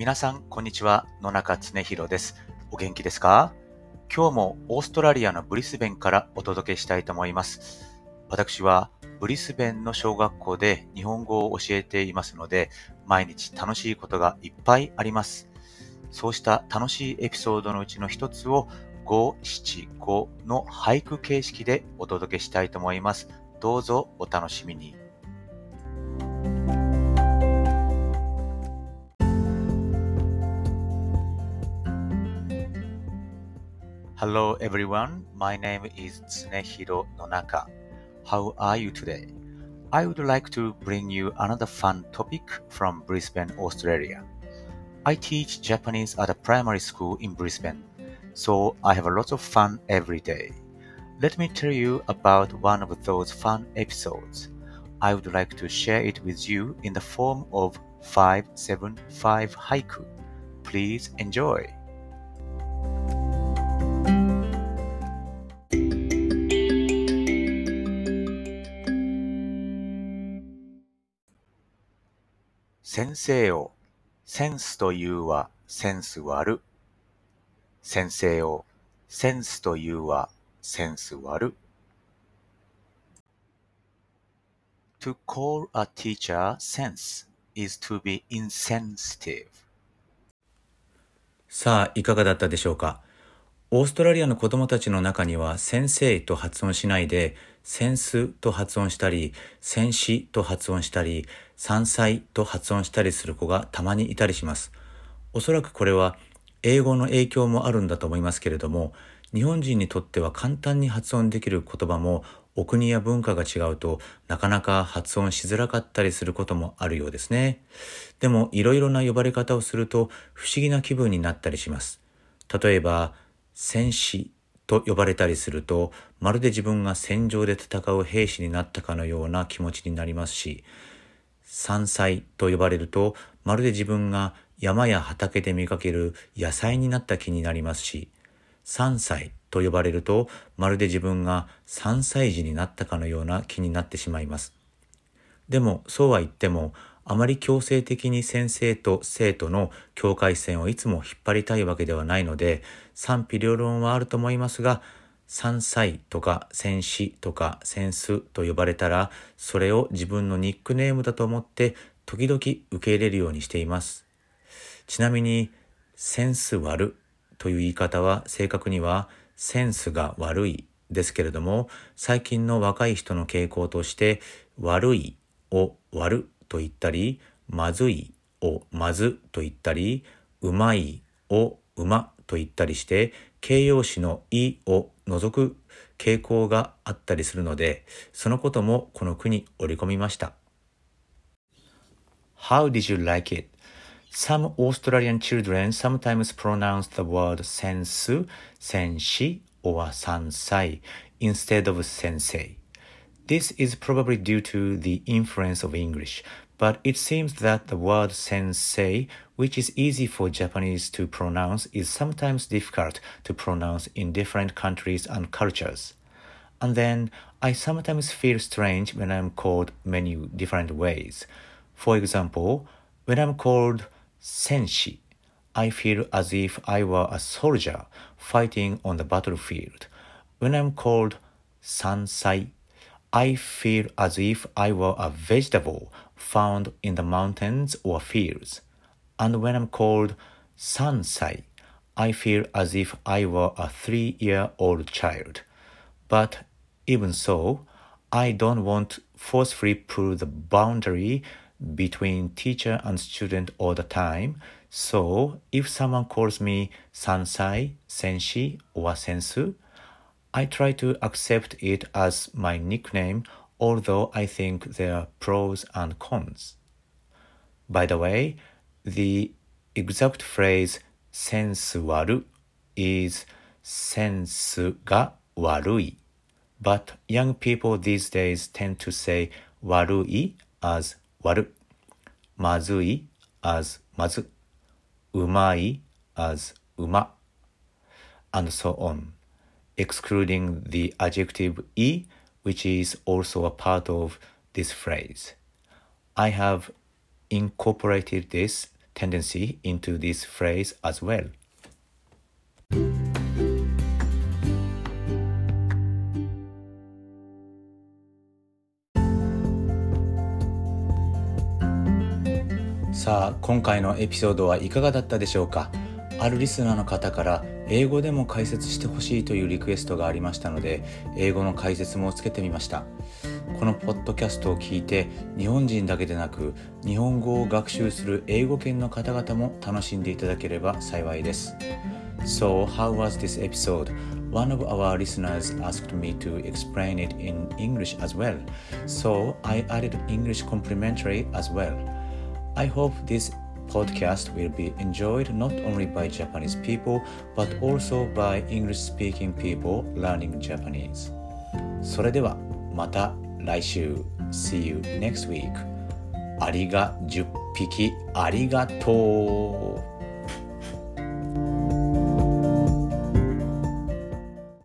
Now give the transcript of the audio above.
皆さん、こんにちは。野中恒弘です。お元気ですか？今日もオーストラリアのブリスベンからお届けしたいと思います。私はブリスベンの小学校で日本語を教えていますので、毎日楽しいことがいっぱいあります。そうした楽しいエピソードのうちの一つを5、7、5の俳句形式でお届けしたいと思います。どうぞお楽しみに。Hello everyone, my name is Tsunehiro Nonaka. How are you today? I would like to bring you another fun topic from Brisbane, Australia. I teach Japanese at a primary school in Brisbane, so I have a lot of fun every day. Let me tell you about one of those fun episodes. I would like to share it with you in the form of 575 haiku. Please enjoy. 先生よ、センスというはセンス悪。先生よ、センスというはセンス悪。To call a teacher sense is to be insensitive. さあ、いかがだったでしょうか？オーストラリアの子供たちの中には先生と発音しないで、センスと発音したり、戦士と発音したり、山菜と発音したりする子がたまにいたりします。おそらくこれは英語の影響もあるんだと思いますけれども、日本人にとっては簡単に発音できる言葉もお国や文化が違うとなかなか発音しづらかったりすることもあるようですね。でもいろいろな呼ばれ方をすると不思議な気分になったりします。例えば、戦士と呼ばれたりすると、まるで自分が戦場で戦う兵士になったかのような気持ちになりますし、山菜と呼ばれると、まるで自分が山や畑で見かける野菜になった気になりますし、山菜と呼ばれると、まるで自分が3歳児になったかのような気になってしまいます。でも、そうは言っても、あまり強制的に先生と生徒の境界線をいつも引っ張りたいわけではないので賛否両論はあると思いますが山菜とか戦士とかセンスと呼ばれたらそれを自分のニックネームだと思って時々受け入れるようにしています。ちなみにセンス悪という言い方は正確にはセンスが悪いですけれども最近の若い人の傾向として悪いを悪と言ったり、まずいをまずと言ったり、うまいをうまと言ったりして、形容詞のいを除く傾向があったりするので、そのこともこの句に織り込みました。How did you like it? Some Australian children sometimes pronounce the word sensu, senshi, or sansai instead of sensei. This is probably due to the influence of English, but it seems that the word sensei, which is easy for Japanese to pronounce, is sometimes difficult to pronounce in different countries and cultures. And then I sometimes feel strange when I'm called many different ways. For example, when I'm called senshi, I feel as if I were a soldier fighting on the battlefield. When I'm called sansai, I feel as if I were a vegetable found in the mountains or fields. And when I'm called sansai, I feel as if I were a three year old child. But even so, I don't want forcefully pull the boundary between teacher and student all the time. So if someone calls me sansai, senshi, or sensu, I try to accept it as my nickname, although I think there are pros and cons. By the way, the exact phrase sensuaru is sensu ga warui, but young people these days tend to say warui as waru, mazui as mazu, umai as uma, and so on excluding the adjective e, which is also a part of this phrase. I have incorporated this tendency into this phrase as well. さあ今回のエピソードはいかがだったでしょうかあるリスナーの方から 英語でも解説してほしいというリクエストがありましたので英語の解説もつけてみましたこのポッドキャストを聞いて日本人だけでなく日本語を学習する英語圏の方々も楽しんでいただければ幸いです So how was this episode? One of our listeners asked me to explain it in English as well, so I added English complimentary as well. I hope this podcast will be enjoyed not only by Japanese people but also by English speaking people learning Japanese. それではまた来週 See you next week ありが10匹ありがとう